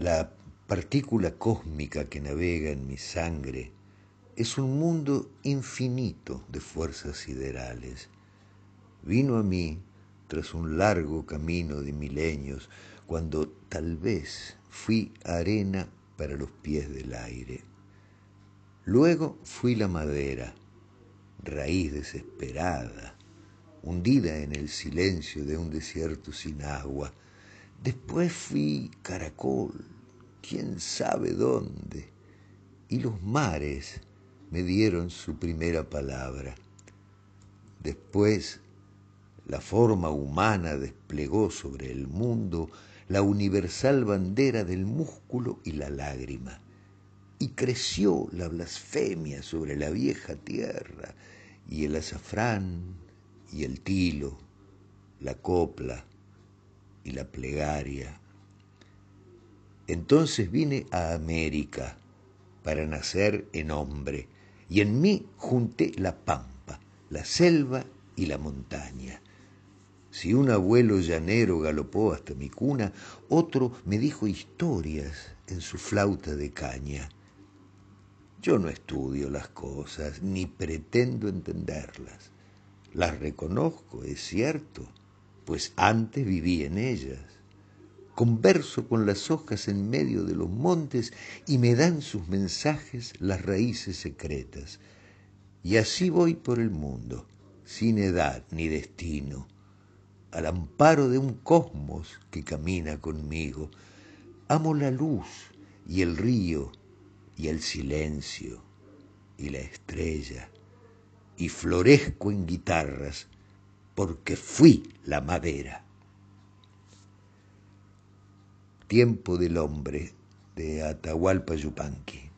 La partícula cósmica que navega en mi sangre es un mundo infinito de fuerzas siderales. Vino a mí tras un largo camino de milenios, cuando tal vez fui arena para los pies del aire. Luego fui la madera, raíz desesperada, hundida en el silencio de un desierto sin agua. Después fui caracol, quién sabe dónde, y los mares me dieron su primera palabra. Después la forma humana desplegó sobre el mundo la universal bandera del músculo y la lágrima, y creció la blasfemia sobre la vieja tierra, y el azafrán, y el tilo, la copla y la plegaria. Entonces vine a América para nacer en hombre, y en mí junté la pampa, la selva y la montaña. Si un abuelo llanero galopó hasta mi cuna, otro me dijo historias en su flauta de caña. Yo no estudio las cosas, ni pretendo entenderlas. Las reconozco, es cierto, pues antes viví en ellas. Converso con las hojas en medio de los montes y me dan sus mensajes las raíces secretas. Y así voy por el mundo, sin edad ni destino, al amparo de un cosmos que camina conmigo. Amo la luz y el río y el silencio y la estrella y florezco en guitarras porque fui la madera. Tiempo del hombre de Atahualpa Yupanqui.